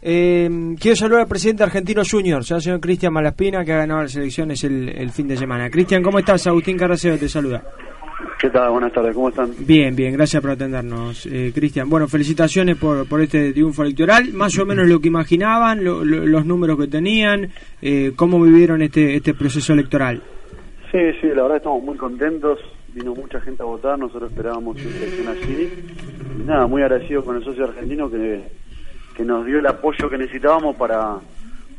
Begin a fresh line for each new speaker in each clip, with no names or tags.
Eh, quiero saludar al presidente argentino Junior, el señor Cristian Malaspina, que ha ganado las elecciones el, el fin de semana. Cristian, ¿cómo estás? Agustín Carraceo te saluda.
¿Qué tal? Buenas tardes, ¿cómo están?
Bien, bien, gracias por atendernos, eh, Cristian. Bueno, felicitaciones por, por este triunfo electoral, más o menos lo que imaginaban, lo, lo, los números que tenían, eh, cómo vivieron este, este proceso electoral.
Sí, sí, la verdad estamos muy contentos, vino mucha gente a votar, nosotros esperábamos una elección así. Y nada, muy agradecido con el socio argentino que, que nos dio el apoyo que necesitábamos para,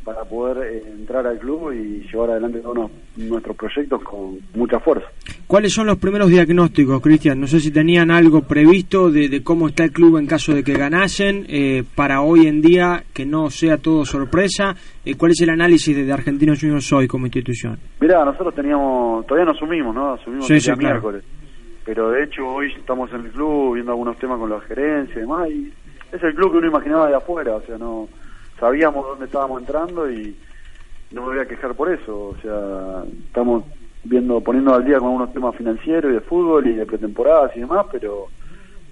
para poder eh, entrar al club y llevar adelante todos nuestros proyectos con mucha fuerza.
¿Cuáles son los primeros diagnósticos, Cristian? No sé si tenían algo previsto de, de, cómo está el club en caso de que ganasen, eh, para hoy en día que no sea todo sorpresa. Eh, ¿Cuál es el análisis de, de Argentinos Juniors hoy como institución?
Mira, nosotros teníamos, todavía no asumimos, ¿no? Asumimos
sí,
el
sí, claro.
miércoles. Pero de hecho hoy estamos en el club viendo algunos temas con la gerencia y demás. Y es el club que uno imaginaba de afuera, o sea, no sabíamos dónde estábamos entrando y no me voy a quejar por eso. O sea, estamos viendo, poniendo al día con algunos temas financieros y de fútbol y de pretemporadas y demás, pero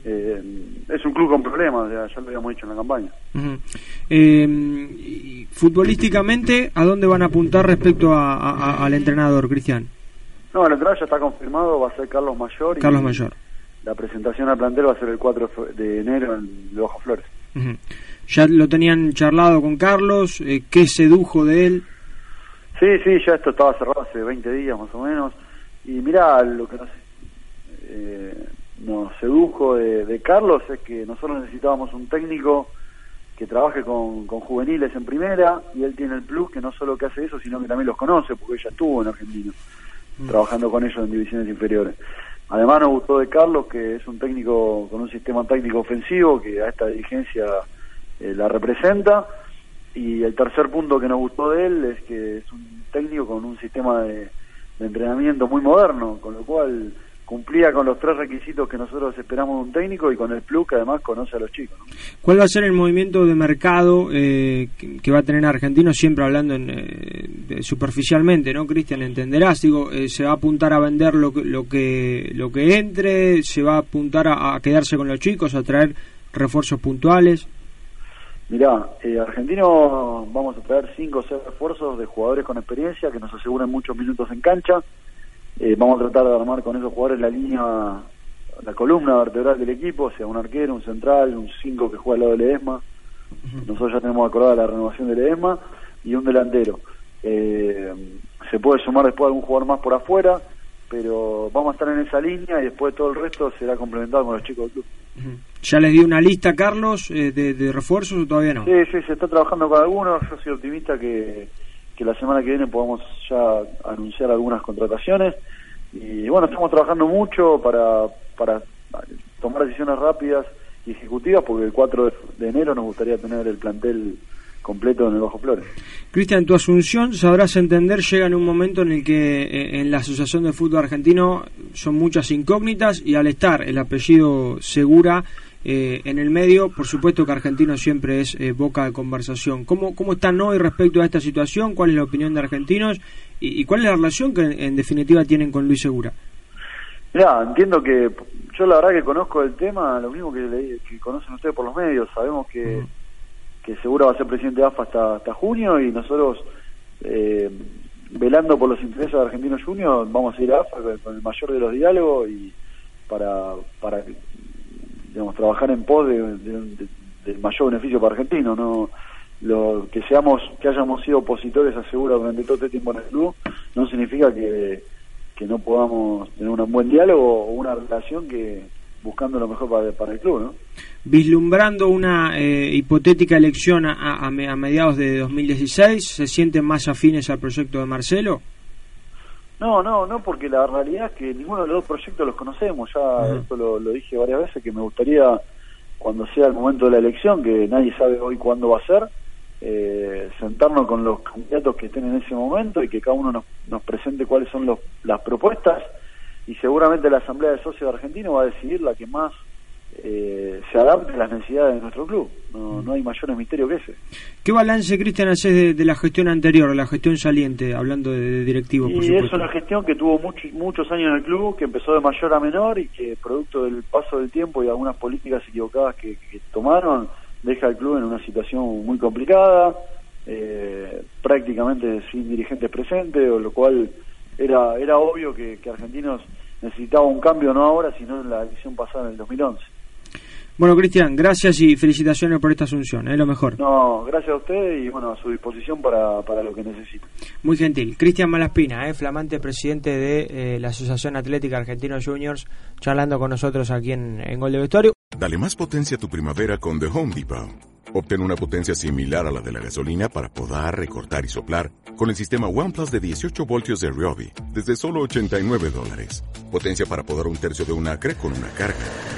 eh, es un club con problemas, ya, ya lo habíamos dicho en la campaña.
Uh -huh. eh, futbolísticamente, ¿a dónde van a apuntar respecto a, a, al entrenador, Cristian?
No, el entrenador ya está confirmado, va a ser Carlos Mayor.
Carlos Mayor.
La presentación al plantel va a ser el 4 de enero en de Bajo Flores.
Uh -huh. ¿Ya lo tenían charlado con Carlos? Eh, ¿Qué sedujo de él?
Sí, sí, ya esto estaba cerrado hace 20 días más o menos. Y mira, lo que nos, eh, nos sedujo de, de, Carlos es que nosotros necesitábamos un técnico que trabaje con, con, juveniles en primera y él tiene el plus que no solo que hace eso, sino que también los conoce porque ella estuvo en Argentina mm. trabajando con ellos en divisiones inferiores. Además nos gustó de Carlos que es un técnico con un sistema táctico ofensivo que a esta dirigencia eh, la representa. Y el tercer punto que nos gustó de él es que es un técnico con un sistema de, de, entrenamiento muy moderno, con lo cual cumplía con los tres requisitos que nosotros esperamos de un técnico y con el plus que además conoce a los chicos. ¿no?
¿Cuál va a ser el movimiento de mercado eh, que, que, va a tener Argentino, siempre hablando en, eh, superficialmente, ¿no, Cristian? Entenderás, digo, eh, se va a apuntar a vender lo que, lo que, lo que entre, se va a apuntar a, a quedarse con los chicos, a traer refuerzos puntuales.
Mirá, eh, Argentino vamos a traer cinco o seis refuerzos de jugadores con experiencia que nos aseguren muchos minutos en cancha. Eh, vamos a tratar de armar con esos jugadores la línea, la columna vertebral del equipo, o sea, un arquero, un central, un cinco que juega al lado del ESMA. Nosotros ya tenemos acordada la renovación del ESMA y un delantero. Eh, se puede sumar después algún jugador más por afuera, pero vamos a estar en esa línea y después todo el resto será complementado con los chicos del club.
¿Ya les dio una lista, Carlos, eh, de, de, refuerzos o todavía no?
Sí, sí, se está trabajando con algunos. Yo soy optimista que, que la semana que viene podamos ya anunciar algunas contrataciones. Y bueno, estamos trabajando mucho para, para tomar decisiones rápidas y ejecutivas, porque el 4 de, enero nos gustaría tener el plantel completo en el Bajo Flores.
Cristian, tu asunción, sabrás entender, llega en un momento en el que eh, en la Asociación de Fútbol Argentino son muchas incógnitas y al estar el apellido Segura eh, en el medio, por supuesto que Argentino siempre es eh, boca de conversación. ¿Cómo, ¿Cómo están hoy respecto a esta situación? ¿Cuál es la opinión de Argentinos? ¿Y, y cuál es la relación que en, en definitiva tienen con Luis Segura?
Mira, entiendo que yo la verdad que conozco el tema, lo mismo que, le, que conocen ustedes por los medios, sabemos que... -huh que seguro va a ser presidente de AFA hasta, hasta junio y nosotros eh, velando por los intereses de Argentinos Juniors vamos a ir a AFA con el mayor de los diálogos y para, para trabajar en pos de, de, de, del mayor beneficio para Argentino no lo que seamos que hayamos sido opositores a Segura durante todo este tiempo en el club no significa que, que no podamos tener un buen diálogo o una relación que buscando lo mejor para, para el club, ¿no?
Vislumbrando una eh, hipotética elección a, a, a, mediados de 2016, ¿se sienten más afines al proyecto de Marcelo?
No, no, no, porque la realidad es que ninguno de los dos proyectos los conocemos. Ya uh -huh. esto lo, lo, dije varias veces que me gustaría, cuando sea el momento de la elección, que nadie sabe hoy cuándo va a ser, eh, sentarnos con los candidatos que estén en ese momento y que cada uno nos, nos presente cuáles son los, las propuestas y seguramente la Asamblea de Socios de Argentino va a decidir la que más eh, se adapte a las necesidades de nuestro club. No, no hay mayores misterios que ese.
¿Qué balance, Cristian, haces de, la gestión anterior, la gestión saliente, hablando de, directivos?
Y es una gestión que tuvo muchos años en el club, que empezó de mayor a menor y que producto del paso del tiempo y algunas políticas equivocadas que, tomaron, deja al club en una situación muy complicada, eh, prácticamente sin dirigentes presentes, o lo cual era, era obvio que, que Argentinos necesitaba un cambio no ahora, sino en la elección pasada en el 2011.
Bueno, Cristian, gracias y felicitaciones por esta asunción, es lo mejor.
No, gracias a usted y bueno, a su disposición para, para lo que necesite.
Muy gentil. Cristian Malaspina, ¿eh? flamante presidente de eh, la Asociación Atlética Argentino Juniors, charlando con nosotros aquí en, en Gol de Vestuario.
Dale más potencia a tu primavera con The Home Depot. Obtén una potencia similar a la de la gasolina para poder recortar y soplar con el sistema OnePlus de 18 voltios de Ryobi desde solo 89 dólares. Potencia para podar un tercio de un acre con una carga.